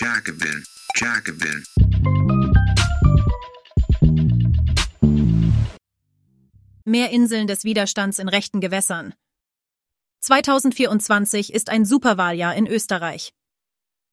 Jacobin, Jacobin. Mehr Inseln des Widerstands in rechten Gewässern. 2024 ist ein Superwahljahr in Österreich.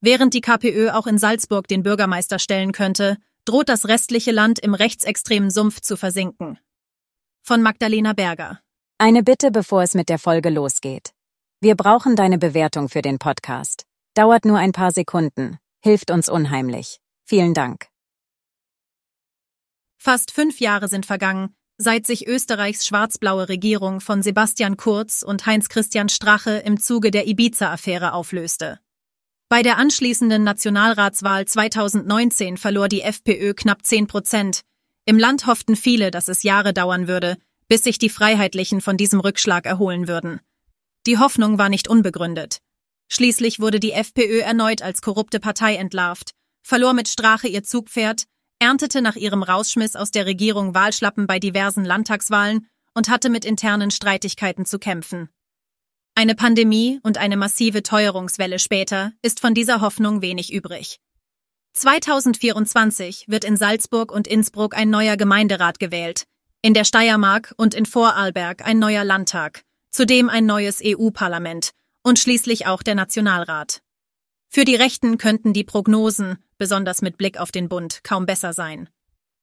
Während die KPÖ auch in Salzburg den Bürgermeister stellen könnte, droht das restliche Land im rechtsextremen Sumpf zu versinken. Von Magdalena Berger. Eine Bitte, bevor es mit der Folge losgeht. Wir brauchen deine Bewertung für den Podcast. Dauert nur ein paar Sekunden, hilft uns unheimlich. Vielen Dank. Fast fünf Jahre sind vergangen, seit sich Österreichs schwarz-blaue Regierung von Sebastian Kurz und Heinz-Christian Strache im Zuge der Ibiza-Affäre auflöste. Bei der anschließenden Nationalratswahl 2019 verlor die FPÖ knapp 10 Prozent. Im Land hofften viele, dass es Jahre dauern würde, bis sich die Freiheitlichen von diesem Rückschlag erholen würden. Die Hoffnung war nicht unbegründet. Schließlich wurde die FPÖ erneut als korrupte Partei entlarvt, verlor mit Strache ihr Zugpferd, erntete nach ihrem Rausschmiss aus der Regierung Wahlschlappen bei diversen Landtagswahlen und hatte mit internen Streitigkeiten zu kämpfen. Eine Pandemie und eine massive Teuerungswelle später ist von dieser Hoffnung wenig übrig. 2024 wird in Salzburg und Innsbruck ein neuer Gemeinderat gewählt, in der Steiermark und in Vorarlberg ein neuer Landtag, zudem ein neues EU-Parlament und schließlich auch der Nationalrat. Für die Rechten könnten die Prognosen, besonders mit Blick auf den Bund, kaum besser sein.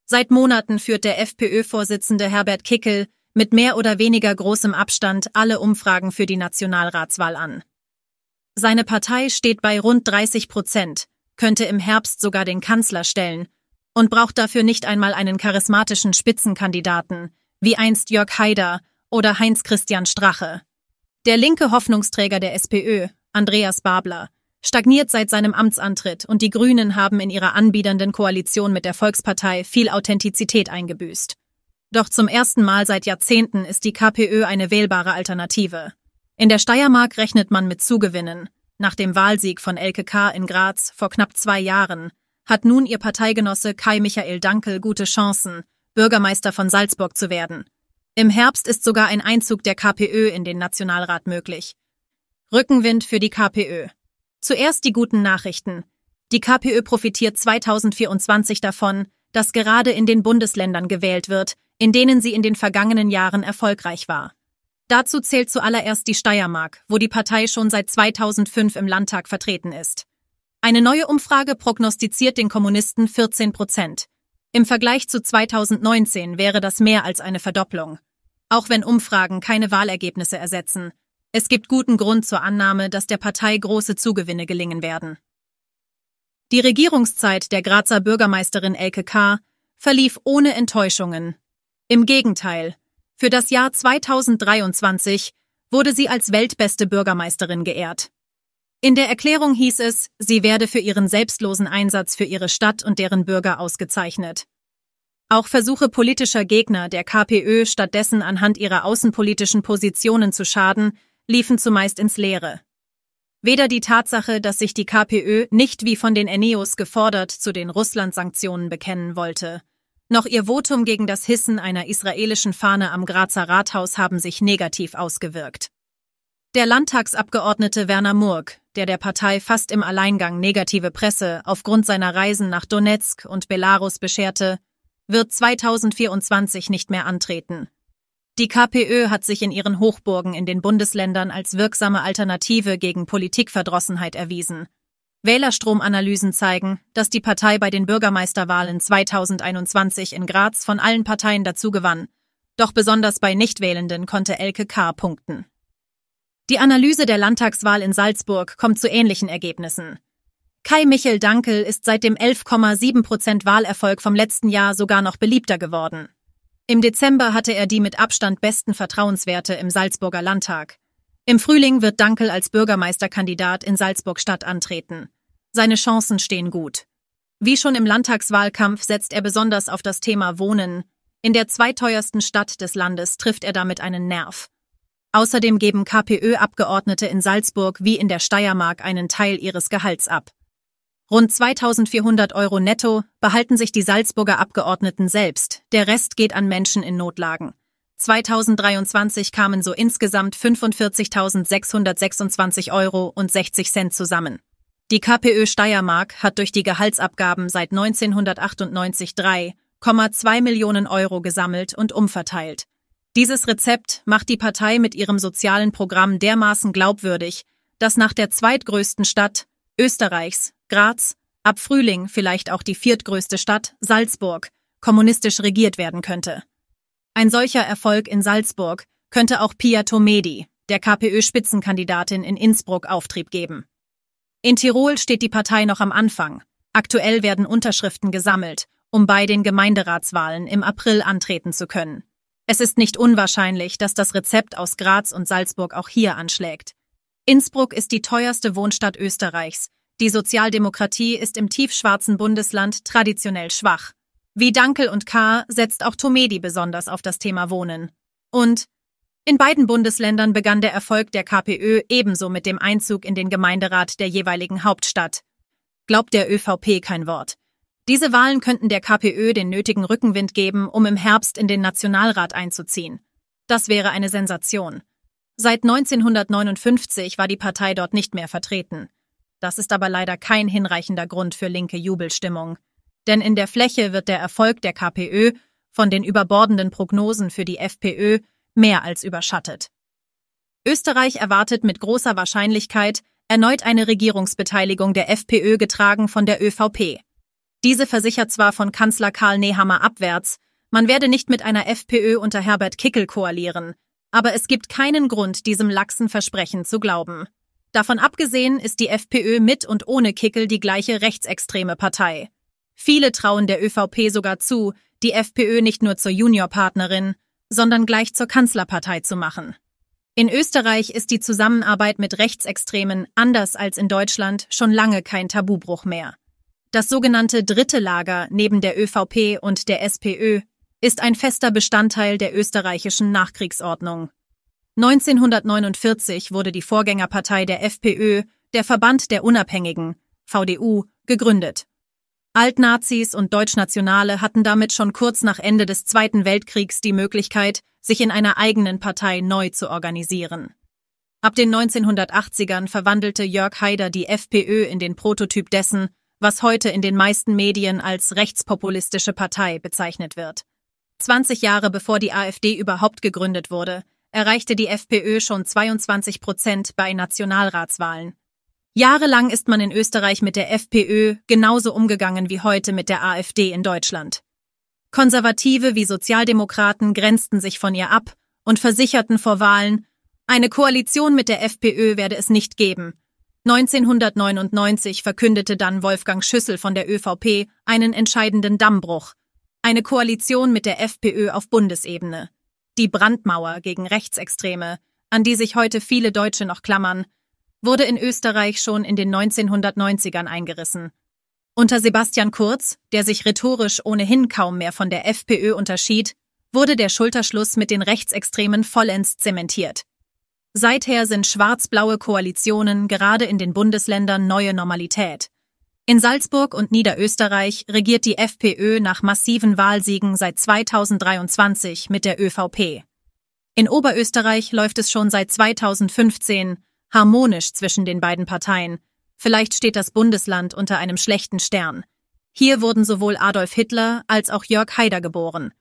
Seit Monaten führt der FPÖ-Vorsitzende Herbert Kickel mit mehr oder weniger großem Abstand alle Umfragen für die Nationalratswahl an. Seine Partei steht bei rund 30 Prozent, könnte im Herbst sogar den Kanzler stellen und braucht dafür nicht einmal einen charismatischen Spitzenkandidaten, wie einst Jörg Haider oder Heinz Christian Strache. Der linke Hoffnungsträger der SPÖ, Andreas Babler, stagniert seit seinem Amtsantritt und die Grünen haben in ihrer anbiedernden Koalition mit der Volkspartei viel Authentizität eingebüßt. Doch zum ersten Mal seit Jahrzehnten ist die KPÖ eine wählbare Alternative. In der Steiermark rechnet man mit Zugewinnen. Nach dem Wahlsieg von Elke K. in Graz vor knapp zwei Jahren hat nun ihr Parteigenosse Kai Michael Dankel gute Chancen, Bürgermeister von Salzburg zu werden. Im Herbst ist sogar ein Einzug der KPÖ in den Nationalrat möglich. Rückenwind für die KPÖ. Zuerst die guten Nachrichten. Die KPÖ profitiert 2024 davon, dass gerade in den Bundesländern gewählt wird, in denen sie in den vergangenen Jahren erfolgreich war. Dazu zählt zuallererst die Steiermark, wo die Partei schon seit 2005 im Landtag vertreten ist. Eine neue Umfrage prognostiziert den Kommunisten 14 Prozent. Im Vergleich zu 2019 wäre das mehr als eine Verdopplung. Auch wenn Umfragen keine Wahlergebnisse ersetzen, es gibt guten Grund zur Annahme, dass der Partei große Zugewinne gelingen werden. Die Regierungszeit der Grazer Bürgermeisterin Elke K. verlief ohne Enttäuschungen, im Gegenteil, für das Jahr 2023 wurde sie als weltbeste Bürgermeisterin geehrt. In der Erklärung hieß es, sie werde für ihren selbstlosen Einsatz für ihre Stadt und deren Bürger ausgezeichnet. Auch Versuche politischer Gegner der KPÖ stattdessen anhand ihrer außenpolitischen Positionen zu schaden, liefen zumeist ins Leere. Weder die Tatsache, dass sich die KPÖ nicht wie von den Eneos gefordert zu den Russland-Sanktionen bekennen wollte, noch ihr Votum gegen das Hissen einer israelischen Fahne am Grazer Rathaus haben sich negativ ausgewirkt. Der Landtagsabgeordnete Werner Murk, der der Partei fast im Alleingang negative Presse aufgrund seiner Reisen nach Donetsk und Belarus bescherte, wird 2024 nicht mehr antreten. Die KPÖ hat sich in ihren Hochburgen in den Bundesländern als wirksame Alternative gegen Politikverdrossenheit erwiesen Wählerstromanalysen zeigen, dass die Partei bei den Bürgermeisterwahlen 2021 in Graz von allen Parteien dazu gewann. Doch besonders bei Nichtwählenden konnte Elke K. punkten. Die Analyse der Landtagswahl in Salzburg kommt zu ähnlichen Ergebnissen. Kai Michel Dankel ist seit dem 11,7 Prozent Wahlerfolg vom letzten Jahr sogar noch beliebter geworden. Im Dezember hatte er die mit Abstand besten Vertrauenswerte im Salzburger Landtag. Im Frühling wird Dankel als Bürgermeisterkandidat in Salzburg-Stadt antreten. Seine Chancen stehen gut. Wie schon im Landtagswahlkampf setzt er besonders auf das Thema Wohnen. In der zweiteuersten Stadt des Landes trifft er damit einen Nerv. Außerdem geben KPÖ-Abgeordnete in Salzburg wie in der Steiermark einen Teil ihres Gehalts ab. Rund 2400 Euro netto behalten sich die Salzburger Abgeordneten selbst, der Rest geht an Menschen in Notlagen. 2023 kamen so insgesamt 45.626 Euro und 60 Cent zusammen. Die KPÖ Steiermark hat durch die Gehaltsabgaben seit 1998 3,2 Millionen Euro gesammelt und umverteilt. Dieses Rezept macht die Partei mit ihrem sozialen Programm dermaßen glaubwürdig, dass nach der zweitgrößten Stadt Österreichs, Graz, ab Frühling vielleicht auch die viertgrößte Stadt, Salzburg, kommunistisch regiert werden könnte. Ein solcher Erfolg in Salzburg könnte auch Pia Tomedi, der KPÖ-Spitzenkandidatin in Innsbruck, Auftrieb geben. In Tirol steht die Partei noch am Anfang. Aktuell werden Unterschriften gesammelt, um bei den Gemeinderatswahlen im April antreten zu können. Es ist nicht unwahrscheinlich, dass das Rezept aus Graz und Salzburg auch hier anschlägt. Innsbruck ist die teuerste Wohnstadt Österreichs. Die Sozialdemokratie ist im tiefschwarzen Bundesland traditionell schwach. Wie Dankel und K. setzt auch Tomedi besonders auf das Thema Wohnen. Und in beiden Bundesländern begann der Erfolg der KPÖ ebenso mit dem Einzug in den Gemeinderat der jeweiligen Hauptstadt. Glaubt der ÖVP kein Wort. Diese Wahlen könnten der KPÖ den nötigen Rückenwind geben, um im Herbst in den Nationalrat einzuziehen. Das wäre eine Sensation. Seit 1959 war die Partei dort nicht mehr vertreten. Das ist aber leider kein hinreichender Grund für linke Jubelstimmung. Denn in der Fläche wird der Erfolg der KPÖ von den überbordenden Prognosen für die FPÖ mehr als überschattet. Österreich erwartet mit großer Wahrscheinlichkeit erneut eine Regierungsbeteiligung der FPÖ getragen von der ÖVP. Diese versichert zwar von Kanzler Karl Nehammer abwärts, man werde nicht mit einer FPÖ unter Herbert Kickel koalieren, aber es gibt keinen Grund, diesem laxen Versprechen zu glauben. Davon abgesehen ist die FPÖ mit und ohne Kickel die gleiche rechtsextreme Partei. Viele trauen der ÖVP sogar zu, die FPÖ nicht nur zur Juniorpartnerin, sondern gleich zur Kanzlerpartei zu machen. In Österreich ist die Zusammenarbeit mit Rechtsextremen anders als in Deutschland schon lange kein Tabubruch mehr. Das sogenannte dritte Lager neben der ÖVP und der SPÖ ist ein fester Bestandteil der österreichischen Nachkriegsordnung. 1949 wurde die Vorgängerpartei der FPÖ, der Verband der Unabhängigen, VDU, gegründet. Altnazis und Deutschnationale hatten damit schon kurz nach Ende des Zweiten Weltkriegs die Möglichkeit, sich in einer eigenen Partei neu zu organisieren. Ab den 1980ern verwandelte Jörg Haider die FPÖ in den Prototyp dessen, was heute in den meisten Medien als rechtspopulistische Partei bezeichnet wird. 20 Jahre bevor die AfD überhaupt gegründet wurde, erreichte die FPÖ schon 22 Prozent bei Nationalratswahlen. Jahrelang ist man in Österreich mit der FPÖ genauso umgegangen wie heute mit der AfD in Deutschland. Konservative wie Sozialdemokraten grenzten sich von ihr ab und versicherten vor Wahlen, eine Koalition mit der FPÖ werde es nicht geben. 1999 verkündete dann Wolfgang Schüssel von der ÖVP einen entscheidenden Dammbruch. Eine Koalition mit der FPÖ auf Bundesebene. Die Brandmauer gegen Rechtsextreme, an die sich heute viele Deutsche noch klammern, wurde in Österreich schon in den 1990ern eingerissen. Unter Sebastian Kurz, der sich rhetorisch ohnehin kaum mehr von der FPÖ unterschied, wurde der Schulterschluss mit den Rechtsextremen vollends zementiert. Seither sind schwarz-blaue Koalitionen gerade in den Bundesländern neue Normalität. In Salzburg und Niederösterreich regiert die FPÖ nach massiven Wahlsiegen seit 2023 mit der ÖVP. In Oberösterreich läuft es schon seit 2015 harmonisch zwischen den beiden Parteien. Vielleicht steht das Bundesland unter einem schlechten Stern. Hier wurden sowohl Adolf Hitler als auch Jörg Haider geboren.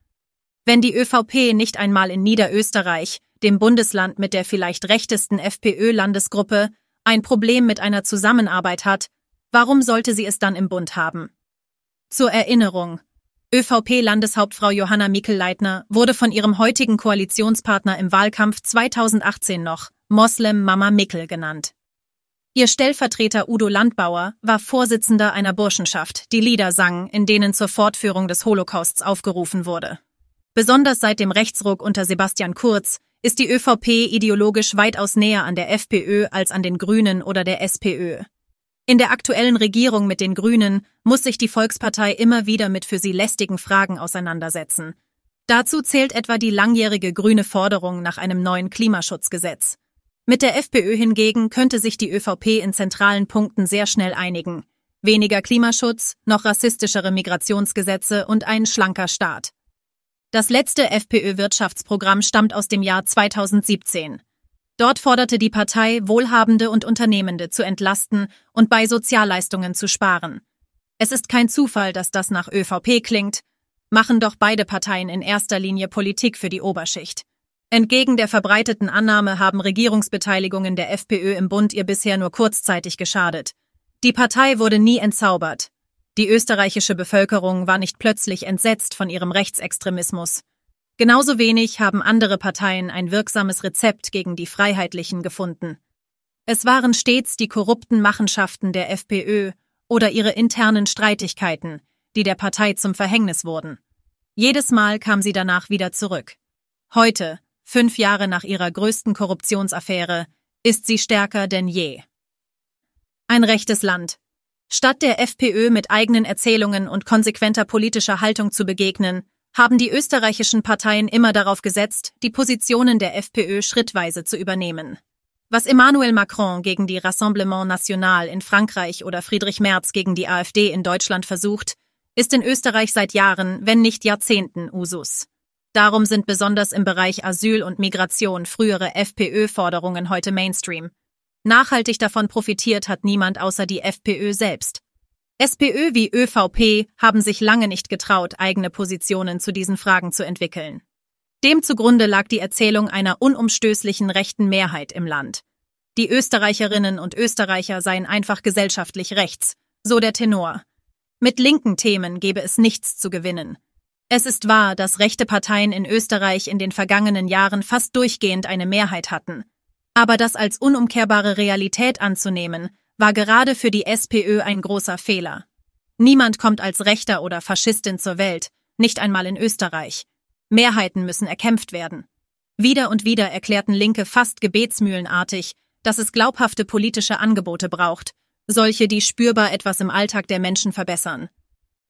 Wenn die ÖVP nicht einmal in Niederösterreich, dem Bundesland mit der vielleicht rechtesten FPÖ-Landesgruppe, ein Problem mit einer Zusammenarbeit hat, warum sollte sie es dann im Bund haben? Zur Erinnerung. ÖVP-Landeshauptfrau Johanna Mikl-Leitner wurde von ihrem heutigen Koalitionspartner im Wahlkampf 2018 noch Moslem Mama Mickel genannt. Ihr Stellvertreter Udo Landbauer war Vorsitzender einer Burschenschaft, die Lieder sang, in denen zur Fortführung des Holocausts aufgerufen wurde. Besonders seit dem Rechtsruck unter Sebastian Kurz ist die ÖVP ideologisch weitaus näher an der FPÖ als an den Grünen oder der SPÖ. In der aktuellen Regierung mit den Grünen muss sich die Volkspartei immer wieder mit für sie lästigen Fragen auseinandersetzen. Dazu zählt etwa die langjährige grüne Forderung nach einem neuen Klimaschutzgesetz. Mit der FPÖ hingegen könnte sich die ÖVP in zentralen Punkten sehr schnell einigen. Weniger Klimaschutz, noch rassistischere Migrationsgesetze und ein schlanker Staat. Das letzte FPÖ-Wirtschaftsprogramm stammt aus dem Jahr 2017. Dort forderte die Partei, Wohlhabende und Unternehmende zu entlasten und bei Sozialleistungen zu sparen. Es ist kein Zufall, dass das nach ÖVP klingt, machen doch beide Parteien in erster Linie Politik für die Oberschicht. Entgegen der verbreiteten Annahme haben Regierungsbeteiligungen der FPÖ im Bund ihr bisher nur kurzzeitig geschadet. Die Partei wurde nie entzaubert. Die österreichische Bevölkerung war nicht plötzlich entsetzt von ihrem Rechtsextremismus. Genauso wenig haben andere Parteien ein wirksames Rezept gegen die Freiheitlichen gefunden. Es waren stets die korrupten Machenschaften der FPÖ oder ihre internen Streitigkeiten, die der Partei zum Verhängnis wurden. Jedes Mal kam sie danach wieder zurück. Heute, fünf Jahre nach ihrer größten Korruptionsaffäre, ist sie stärker denn je. Ein rechtes Land. Statt der FPÖ mit eigenen Erzählungen und konsequenter politischer Haltung zu begegnen, haben die österreichischen Parteien immer darauf gesetzt, die Positionen der FPÖ schrittweise zu übernehmen. Was Emmanuel Macron gegen die Rassemblement National in Frankreich oder Friedrich Merz gegen die AfD in Deutschland versucht, ist in Österreich seit Jahren, wenn nicht Jahrzehnten Usus. Darum sind besonders im Bereich Asyl und Migration frühere FPÖ-Forderungen heute Mainstream. Nachhaltig davon profitiert hat niemand außer die FPÖ selbst. SPÖ wie ÖVP haben sich lange nicht getraut, eigene Positionen zu diesen Fragen zu entwickeln. Dem zugrunde lag die Erzählung einer unumstößlichen rechten Mehrheit im Land. Die Österreicherinnen und Österreicher seien einfach gesellschaftlich rechts, so der Tenor. Mit linken Themen gebe es nichts zu gewinnen. Es ist wahr, dass rechte Parteien in Österreich in den vergangenen Jahren fast durchgehend eine Mehrheit hatten. Aber das als unumkehrbare Realität anzunehmen, war gerade für die SPÖ ein großer Fehler. Niemand kommt als Rechter oder Faschistin zur Welt, nicht einmal in Österreich. Mehrheiten müssen erkämpft werden. Wieder und wieder erklärten Linke fast gebetsmühlenartig, dass es glaubhafte politische Angebote braucht, solche, die spürbar etwas im Alltag der Menschen verbessern.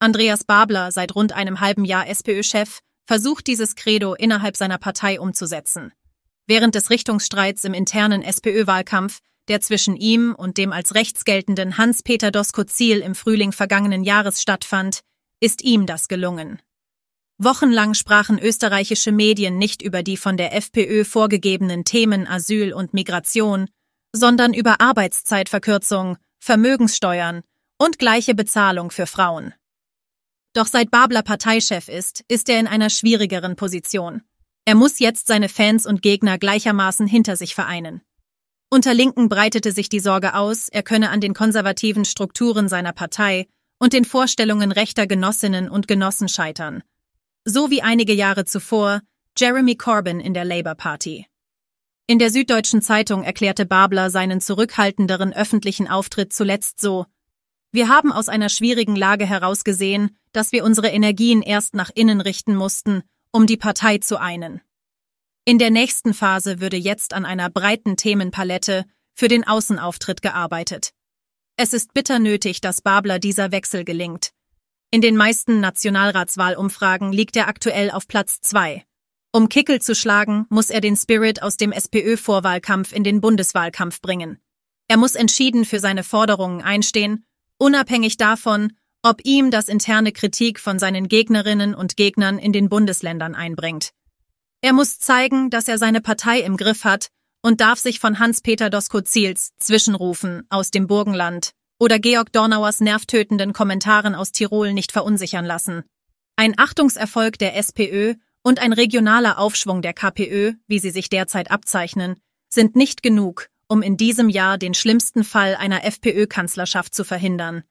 Andreas Babler, seit rund einem halben Jahr SPÖ-Chef, versucht dieses Credo innerhalb seiner Partei umzusetzen. Während des Richtungsstreits im internen SPÖ-Wahlkampf der zwischen ihm und dem als rechts geltenden Hans-Peter Doskozil im Frühling vergangenen Jahres stattfand, ist ihm das gelungen. Wochenlang sprachen österreichische Medien nicht über die von der FPÖ vorgegebenen Themen Asyl und Migration, sondern über Arbeitszeitverkürzung, Vermögenssteuern und gleiche Bezahlung für Frauen. Doch seit Babler Parteichef ist, ist er in einer schwierigeren Position. Er muss jetzt seine Fans und Gegner gleichermaßen hinter sich vereinen. Unter Linken breitete sich die Sorge aus, er könne an den konservativen Strukturen seiner Partei und den Vorstellungen rechter Genossinnen und Genossen scheitern. So wie einige Jahre zuvor Jeremy Corbyn in der Labour Party. In der Süddeutschen Zeitung erklärte Babler seinen zurückhaltenderen öffentlichen Auftritt zuletzt so, wir haben aus einer schwierigen Lage heraus gesehen, dass wir unsere Energien erst nach innen richten mussten, um die Partei zu einen. In der nächsten Phase würde jetzt an einer breiten Themenpalette für den Außenauftritt gearbeitet. Es ist bitter nötig, dass Babler dieser Wechsel gelingt. In den meisten Nationalratswahlumfragen liegt er aktuell auf Platz zwei. Um Kickel zu schlagen, muss er den Spirit aus dem SPÖ-Vorwahlkampf in den Bundeswahlkampf bringen. Er muss entschieden für seine Forderungen einstehen, unabhängig davon, ob ihm das interne Kritik von seinen Gegnerinnen und Gegnern in den Bundesländern einbringt. Er muss zeigen, dass er seine Partei im Griff hat und darf sich von Hans-Peter Doskozils Zwischenrufen aus dem Burgenland oder Georg Dornauers nervtötenden Kommentaren aus Tirol nicht verunsichern lassen. Ein Achtungserfolg der SPÖ und ein regionaler Aufschwung der KPÖ, wie sie sich derzeit abzeichnen, sind nicht genug, um in diesem Jahr den schlimmsten Fall einer FPÖ-Kanzlerschaft zu verhindern.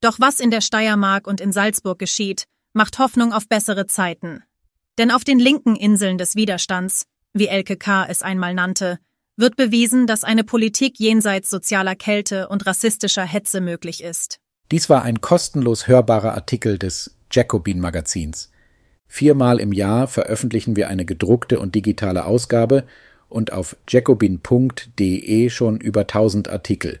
Doch was in der Steiermark und in Salzburg geschieht, macht Hoffnung auf bessere Zeiten. Denn auf den linken Inseln des Widerstands, wie Elke K. es einmal nannte, wird bewiesen, dass eine Politik jenseits sozialer Kälte und rassistischer Hetze möglich ist. Dies war ein kostenlos hörbarer Artikel des Jacobin Magazins. Viermal im Jahr veröffentlichen wir eine gedruckte und digitale Ausgabe und auf jacobin.de schon über 1000 Artikel.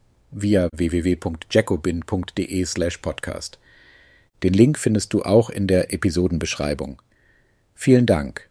via www.jacobin.de slash podcast. Den Link findest du auch in der Episodenbeschreibung. Vielen Dank